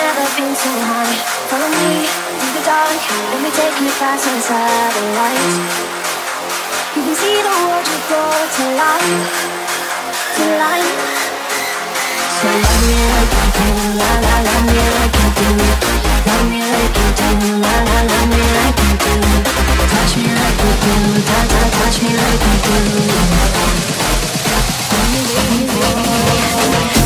never been so high. Follow me through the dark, let me take you past the satellites. You can see the world you brought to life, to life. So love me like you do, la la, love me like you do. Love me like you do, la la, love me like you do. Touch me like you do, ta ta, touch me like you do. Love me, baby, baby.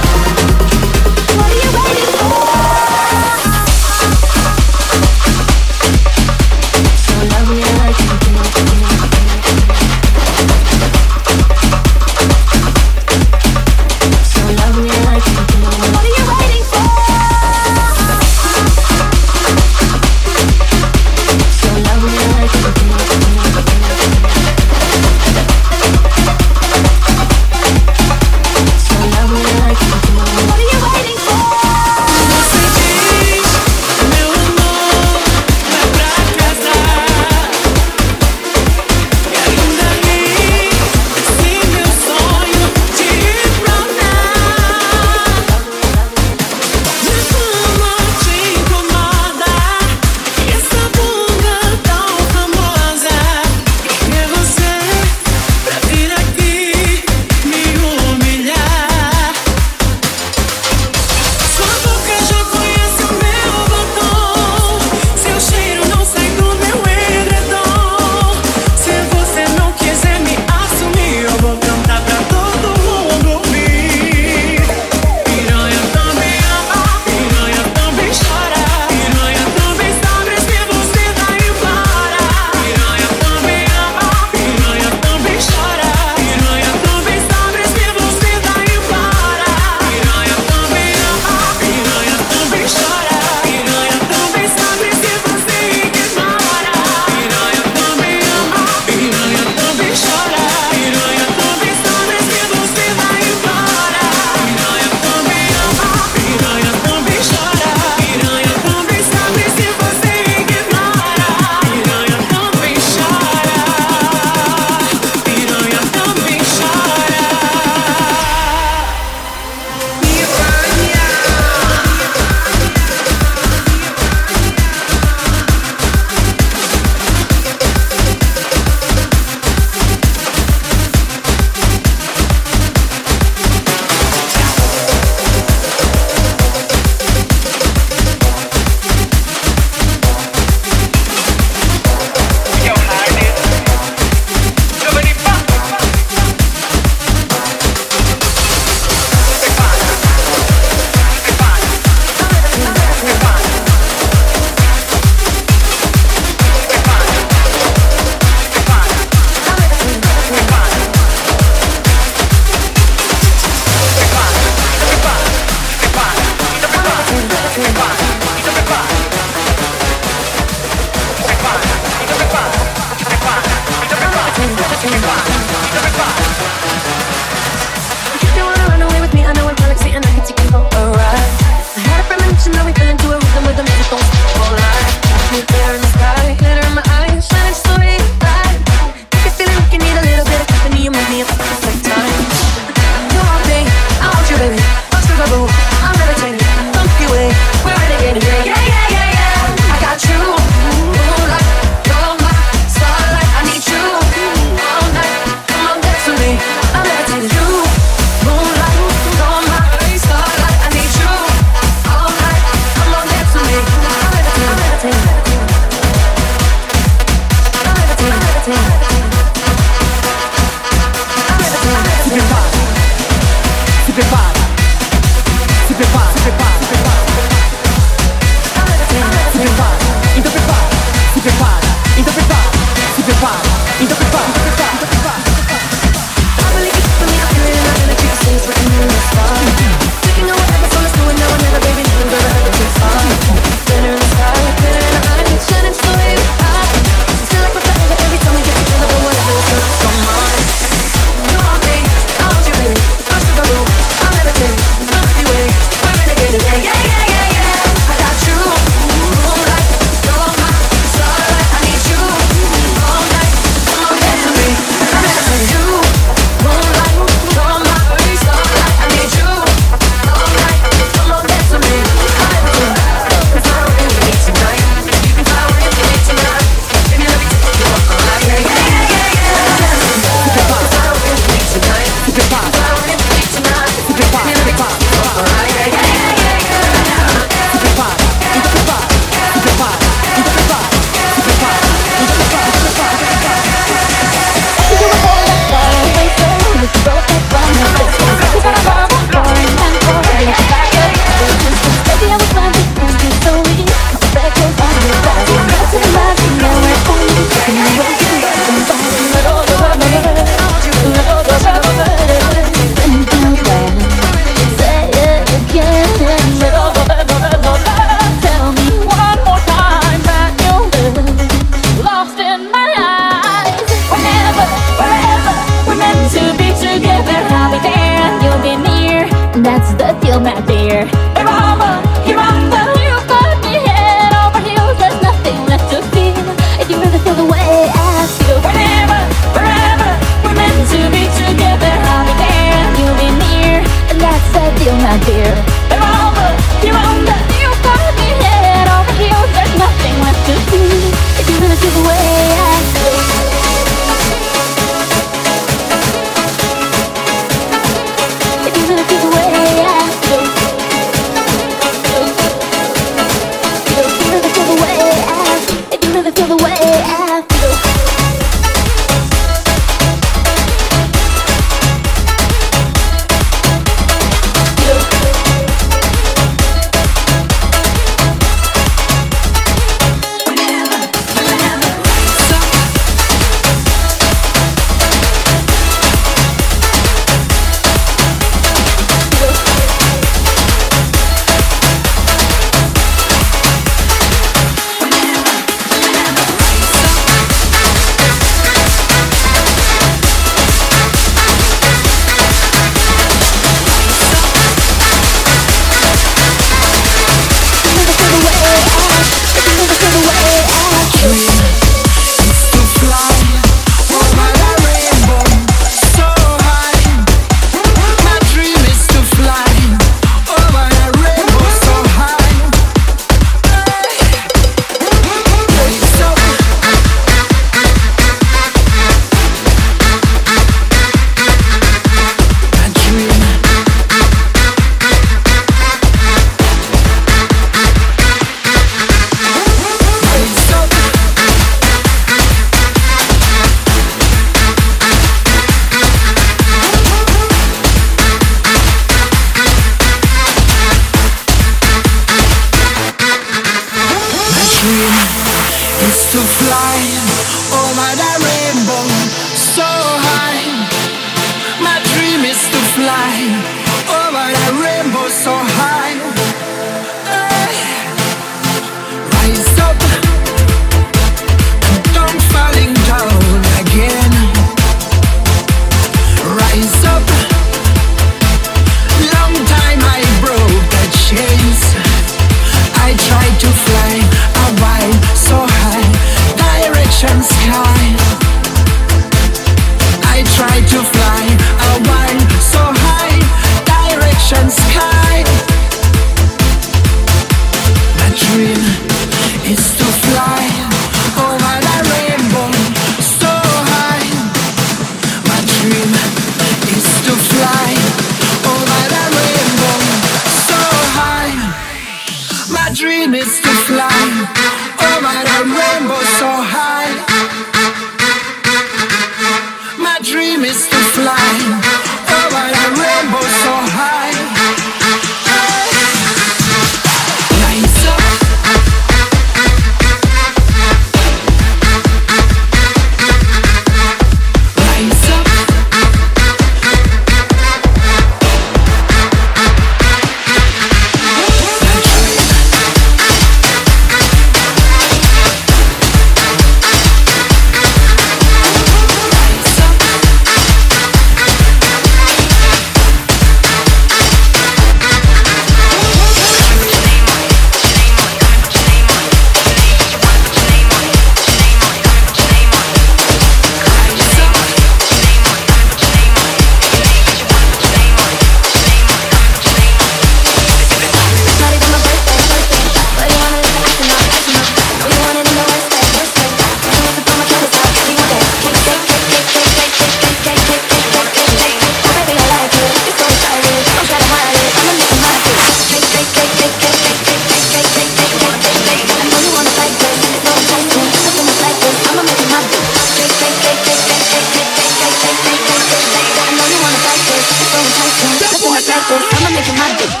shaking my dick.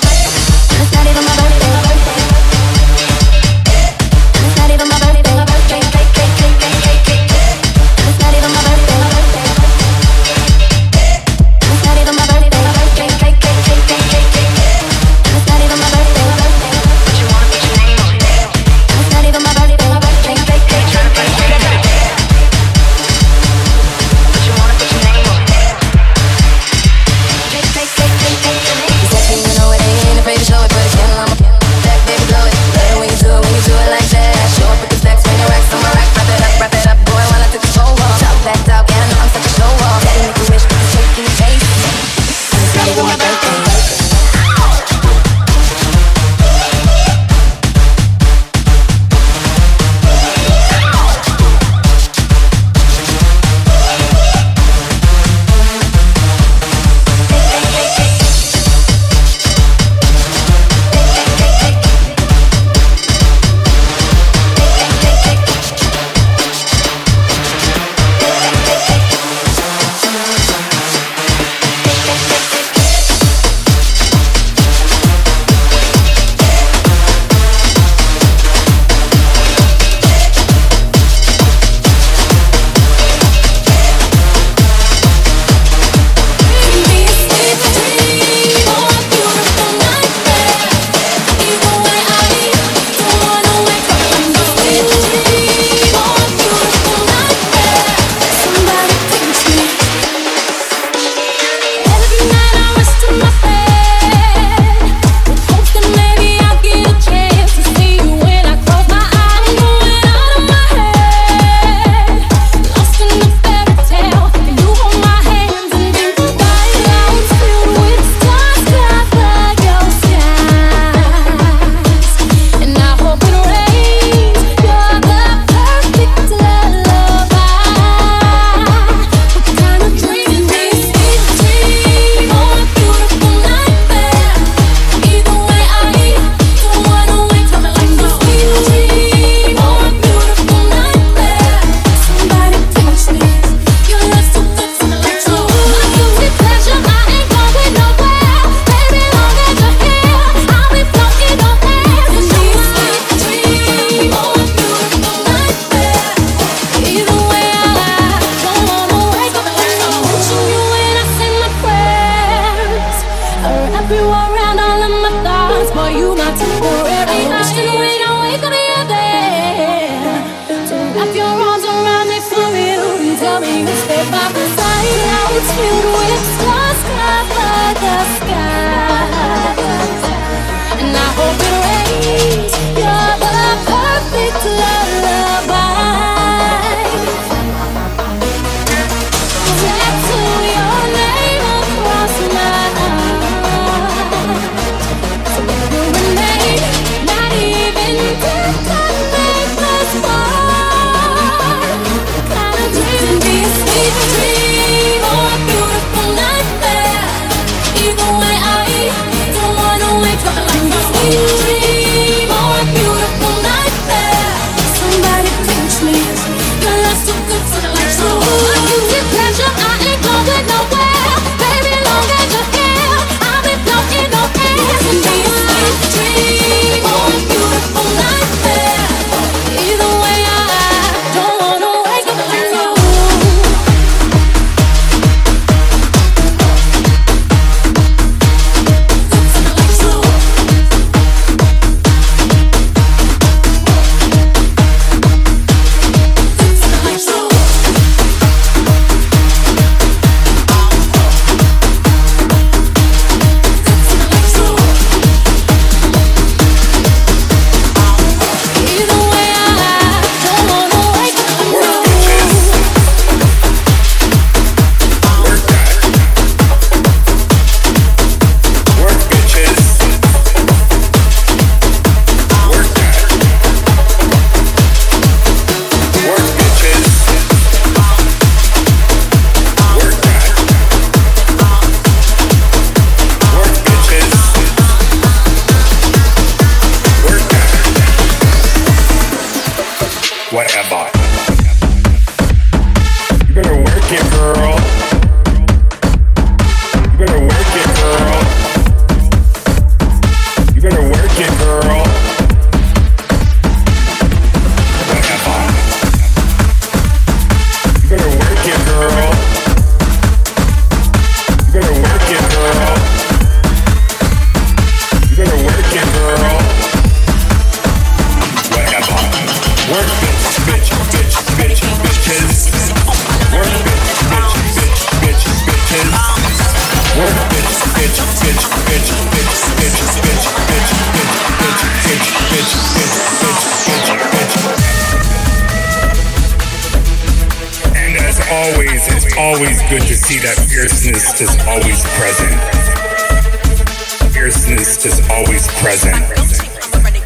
Fierceness is always present.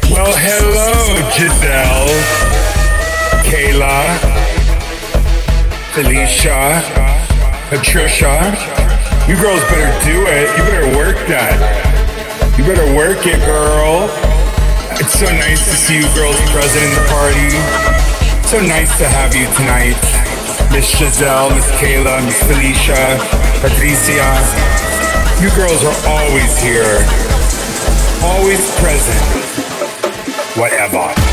Well, hello, Giselle, Kayla, Felicia, Patricia. You girls better do it. You better work that. You better work it, girl. It's so nice to see you girls present in the party. So nice to have you tonight. Miss Giselle, Miss Kayla, Miss Felicia, Patricia. You girls are always here. Always present. Whatever.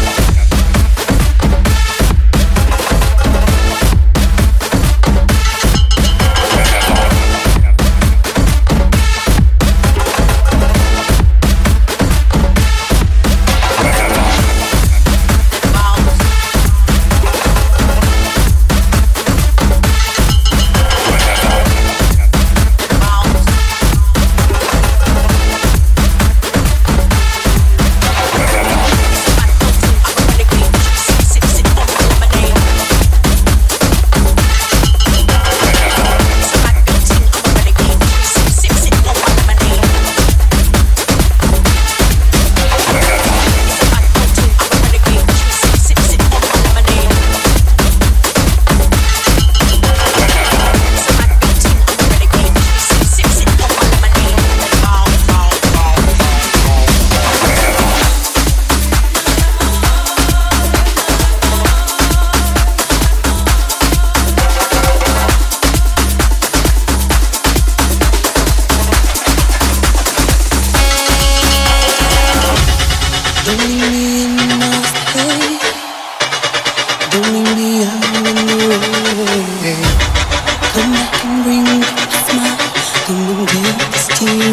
Ain't easy, I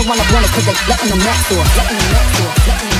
Don't wanna blend us cause they letting them next door, letting them next door, letting them next door.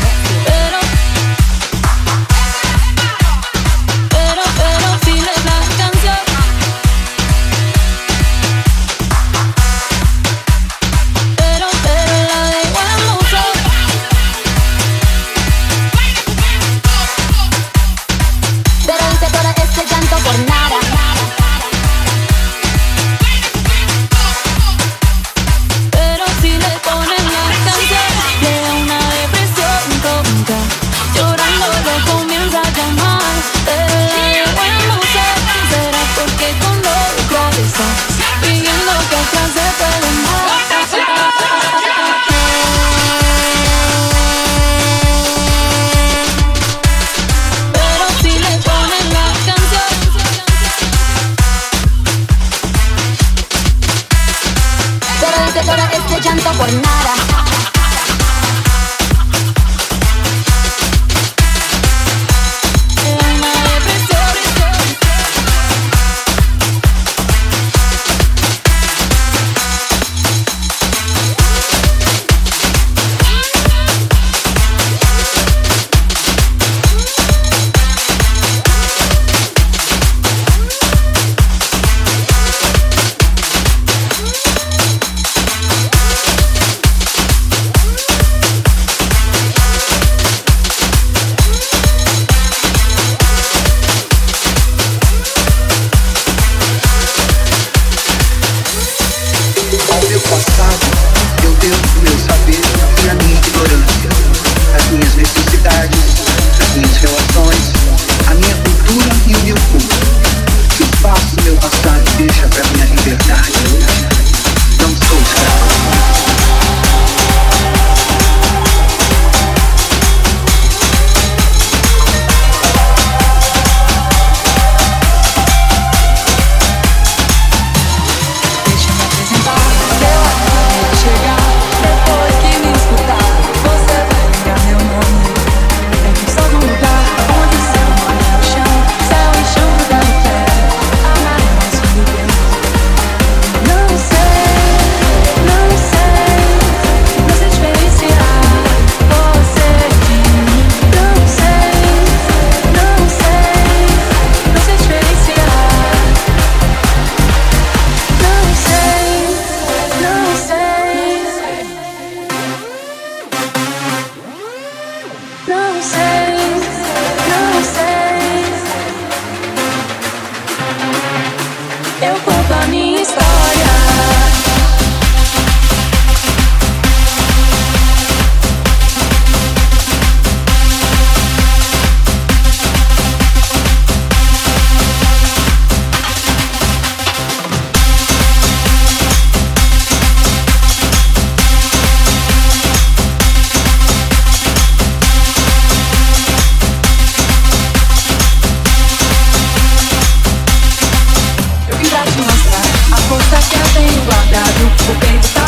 baby.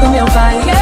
do meu pai.